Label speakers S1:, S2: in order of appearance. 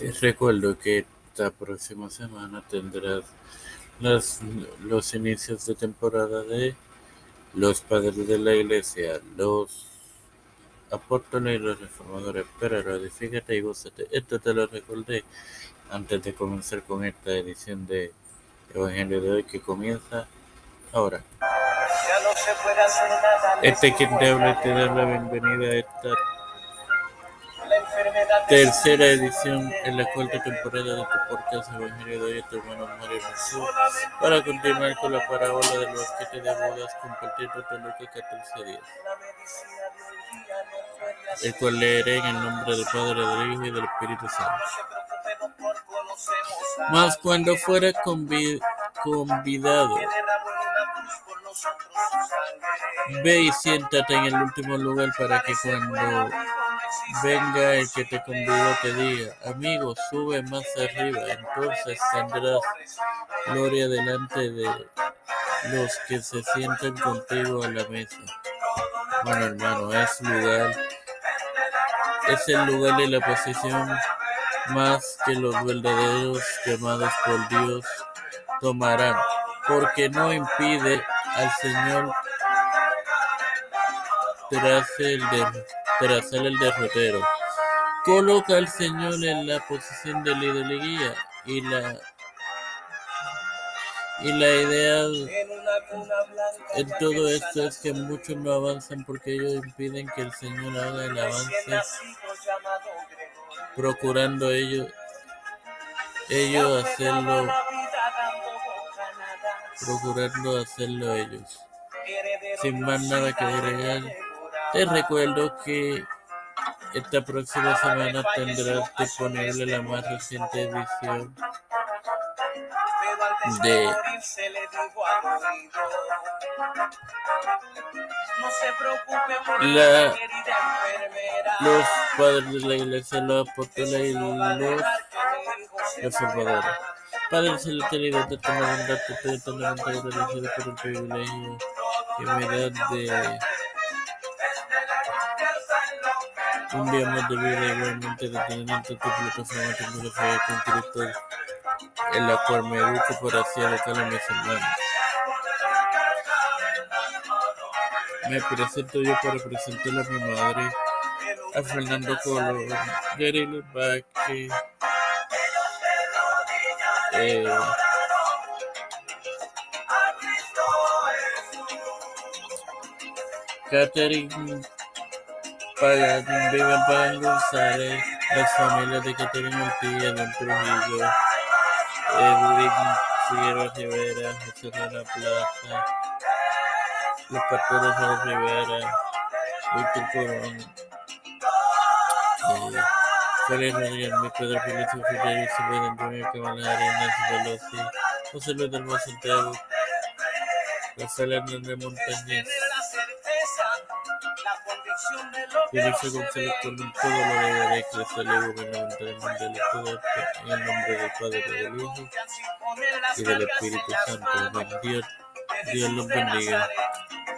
S1: Te recuerdo que esta próxima semana tendrás las, los inicios de temporada de los padres de la iglesia, los apóstoles y los reformadores. Pero edifícate y gózate. Esto te lo recordé antes de comenzar con esta edición de Evangelio de hoy que comienza ahora. Este quien te habla te da la bienvenida a esta tercera edición en la cuarta temporada de tu podcast Evangelio de hoy, tu hermano Mario Jesús, para continuar con la parábola del banquete de bodas compartiendo lo que 14 días, el cual leeré en el nombre del Padre, del Hijo y del Espíritu Santo. Mas cuando fuera convidado, ve y siéntate en el último lugar para que cuando venga el que te convidó te diga, amigo, sube más arriba, entonces tendrás gloria delante de los que se sientan contigo a la mesa. Bueno, hermano, es lugar, es el lugar de la posición más que los verdaderos llamados por Dios tomarán, porque no impide al Señor tras el, hacer el derrotero. Coloca al Señor en la posición de guía y la y la idea en todo esto es que muchos no avanzan porque ellos impiden que el Señor haga el avance procurando ellos ellos hacerlo procurando hacerlo ellos sin más nada que agregar te recuerdo que esta próxima semana tendrás disponible la más reciente edición de la, los padres de la iglesia, los apóstoles y los reformadores. Padre celestial de tu bondad, te agradecido por el privilegio que me das de un día más de vida igualmente de tener en tu plataforma tecnología con en la cual me educo para así educar a mis hermanos. Me presento yo para presentar a mi madre, a Fernando Colón, Gary Baque, eh, Catherine Pagan, Vivan Pagan González, las familias de Catherine Ortilla, Don Trujillo, Edwin Figueroa Rivera, José Rana Plaza, los pastores de Rivera, Víctor Corón, eh, Félix Rodríguez, mi Pedro Felicio Figueroa, Isabel Antonio Cabalari, Nancy Veloci, José Luis del Santiago, Rafael Hernández Montañez, Felicio González Colón, todo lo deberé crecer y gubernamentalmente de todo esto en el nombre del Padre, del Hijo y del Espíritu Santo. Dios, Dios los bendiga.